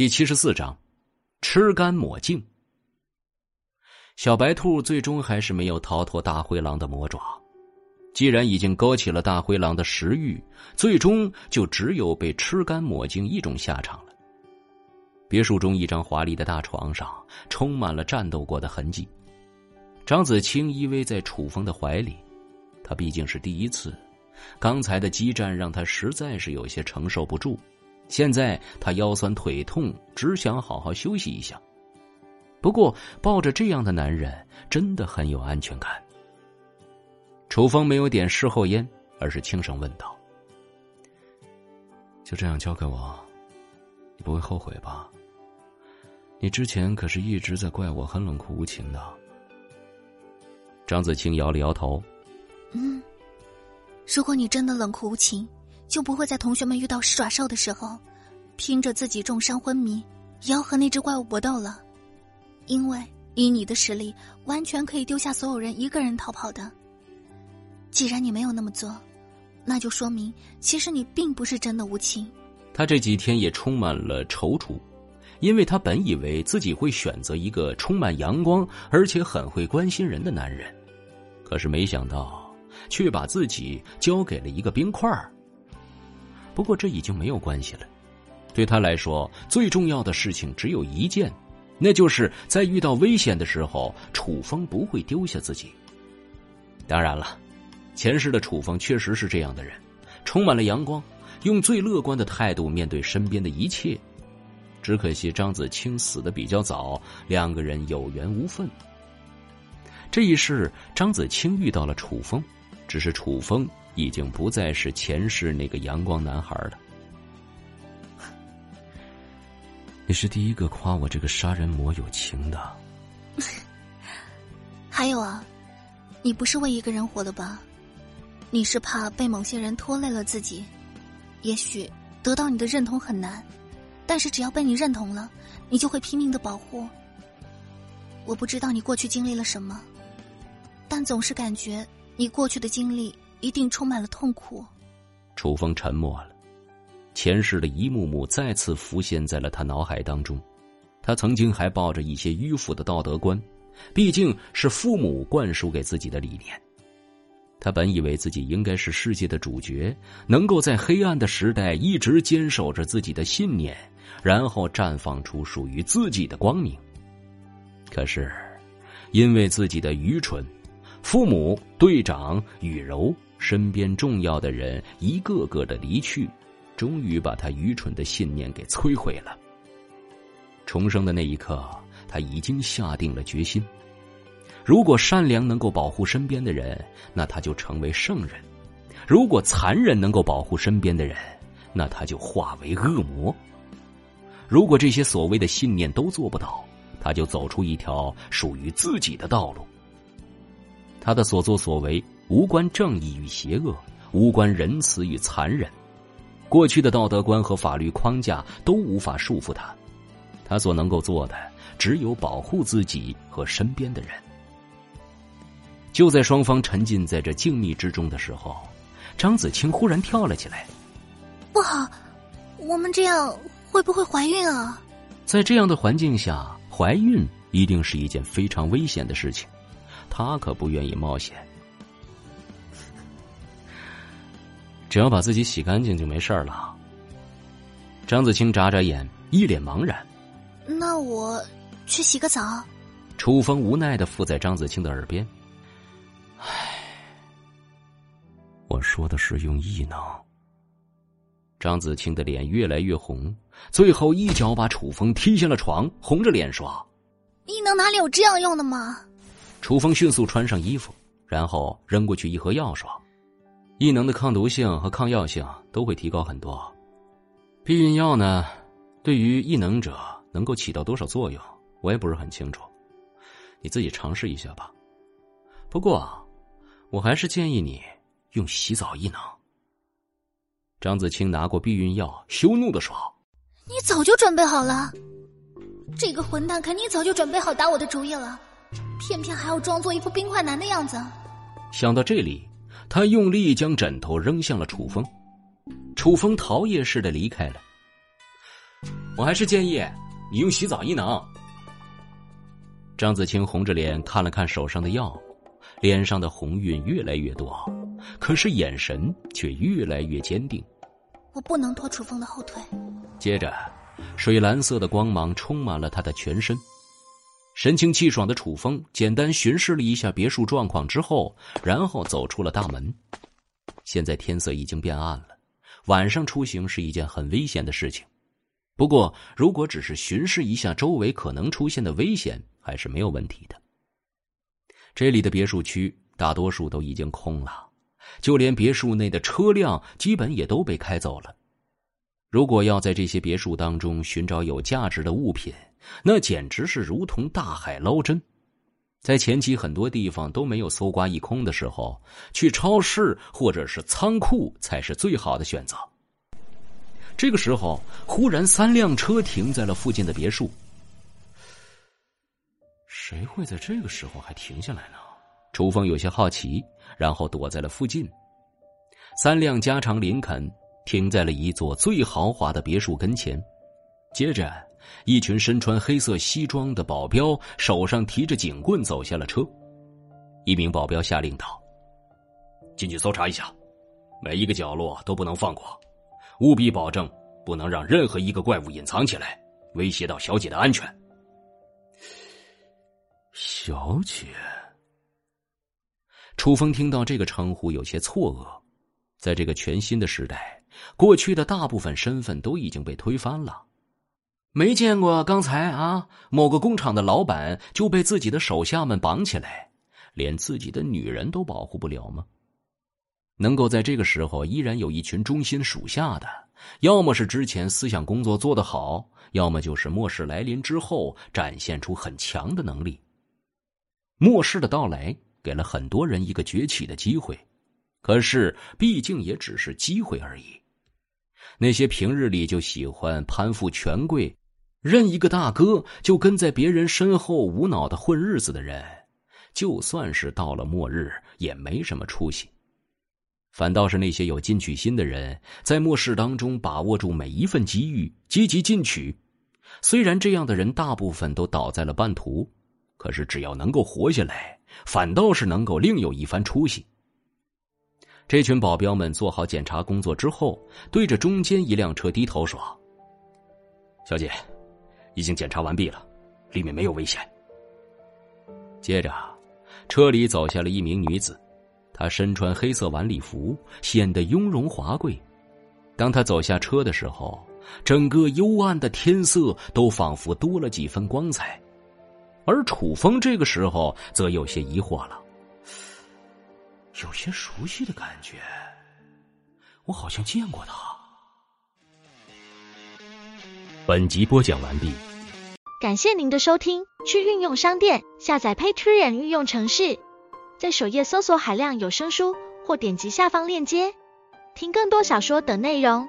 第七十四章，吃干抹净。小白兔最终还是没有逃脱大灰狼的魔爪。既然已经勾起了大灰狼的食欲，最终就只有被吃干抹净一种下场了。别墅中一张华丽的大床上，充满了战斗过的痕迹。张子清依偎在楚风的怀里，他毕竟是第一次，刚才的激战让他实在是有些承受不住。现在他腰酸腿痛，只想好好休息一下。不过抱着这样的男人，真的很有安全感。楚风没有点事后烟，而是轻声问道：“就这样交给我，你不会后悔吧？你之前可是一直在怪我很冷酷无情的。”张子清摇了摇头：“嗯，如果你真的冷酷无情。”就不会在同学们遇到狮爪兽的时候，拼着自己重伤昏迷，也要和那只怪物搏斗了。因为以你的实力，完全可以丢下所有人一个人逃跑的。既然你没有那么做，那就说明其实你并不是真的无情。他这几天也充满了踌躇，因为他本以为自己会选择一个充满阳光而且很会关心人的男人，可是没想到却把自己交给了一个冰块儿。不过这已经没有关系了，对他来说，最重要的事情只有一件，那就是在遇到危险的时候，楚风不会丢下自己。当然了，前世的楚风确实是这样的人，充满了阳光，用最乐观的态度面对身边的一切。只可惜张子清死的比较早，两个人有缘无分。这一世，张子清遇到了楚风，只是楚风。已经不再是前世那个阳光男孩了。你是第一个夸我这个杀人魔有情的。还有啊，你不是为一个人活的吧？你是怕被某些人拖累了自己？也许得到你的认同很难，但是只要被你认同了，你就会拼命的保护。我不知道你过去经历了什么，但总是感觉你过去的经历。一定充满了痛苦。楚风沉默了，前世的一幕幕再次浮现在了他脑海当中。他曾经还抱着一些迂腐的道德观，毕竟是父母灌输给自己的理念。他本以为自己应该是世界的主角，能够在黑暗的时代一直坚守着自己的信念，然后绽放出属于自己的光明。可是，因为自己的愚蠢，父母、队长、雨柔。身边重要的人一个个的离去，终于把他愚蠢的信念给摧毁了。重生的那一刻，他已经下定了决心：如果善良能够保护身边的人，那他就成为圣人；如果残忍能够保护身边的人，那他就化为恶魔。如果这些所谓的信念都做不到，他就走出一条属于自己的道路。他的所作所为。无关正义与邪恶，无关仁慈与残忍，过去的道德观和法律框架都无法束缚他。他所能够做的，只有保护自己和身边的人。就在双方沉浸在这静谧之中的时候，张子清忽然跳了起来：“不好，我们这样会不会怀孕啊？”在这样的环境下，怀孕一定是一件非常危险的事情，他可不愿意冒险。只要把自己洗干净就没事了。张子清眨眨眼，一脸茫然。那我去洗个澡。楚风无奈的附在张子清的耳边。唉，我说的是用异能。张子清的脸越来越红，最后一脚把楚风踢下了床，红着脸说：“异能哪里有这样用的吗？”楚风迅速穿上衣服，然后扔过去一盒药，说。异能的抗毒性和抗药性都会提高很多。避孕药呢，对于异能者能够起到多少作用，我也不是很清楚。你自己尝试一下吧。不过，我还是建议你用洗澡异能。张子清拿过避孕药，羞怒的说：“你早就准备好了，这个混蛋肯定早就准备好打我的主意了，偏偏还要装作一副冰块男的样子。”想到这里。他用力将枕头扔向了楚风，楚风逃也似的离开了。我还是建议你用洗澡液能。张子清红着脸看了看手上的药，脸上的红晕越来越多，可是眼神却越来越坚定。我不能拖楚风的后腿。接着，水蓝色的光芒充满了他的全身。神清气爽的楚风简单巡视了一下别墅状况之后，然后走出了大门。现在天色已经变暗了，晚上出行是一件很危险的事情。不过，如果只是巡视一下周围可能出现的危险，还是没有问题的。这里的别墅区大多数都已经空了。就连别墅内的车辆基本也都被开走了。如果要在这些别墅当中寻找有价值的物品，那简直是如同大海捞针。在前期很多地方都没有搜刮一空的时候，去超市或者是仓库才是最好的选择。这个时候，忽然三辆车停在了附近的别墅。谁会在这个时候还停下来呢？楚风有些好奇。然后躲在了附近，三辆加长林肯停在了一座最豪华的别墅跟前。接着，一群身穿黑色西装的保镖手上提着警棍走下了车。一名保镖下令道：“进去搜查一下，每一个角落都不能放过，务必保证不能让任何一个怪物隐藏起来，威胁到小姐的安全。”小姐。楚风听到这个称呼有些错愕，在这个全新的时代，过去的大部分身份都已经被推翻了。没见过刚才啊，某个工厂的老板就被自己的手下们绑起来，连自己的女人都保护不了吗？能够在这个时候依然有一群忠心属下的，要么是之前思想工作做得好，要么就是末世来临之后展现出很强的能力。末世的到来。给了很多人一个崛起的机会，可是毕竟也只是机会而已。那些平日里就喜欢攀附权贵、认一个大哥就跟在别人身后无脑的混日子的人，就算是到了末日也没什么出息。反倒是那些有进取心的人，在末世当中把握住每一份机遇，积极进取。虽然这样的人大部分都倒在了半途，可是只要能够活下来。反倒是能够另有一番出息。这群保镖们做好检查工作之后，对着中间一辆车低头说：“小姐，已经检查完毕了，里面没有危险。”接着，车里走下了一名女子，她身穿黑色晚礼服，显得雍容华贵。当她走下车的时候，整个幽暗的天色都仿佛多了几分光彩。而楚风这个时候则有些疑惑了，有些熟悉的感觉，我好像见过他。本集播讲完毕，感谢您的收听。去运用商店下载 Patreon 运用城市，在首页搜索海量有声书，或点击下方链接听更多小说等内容。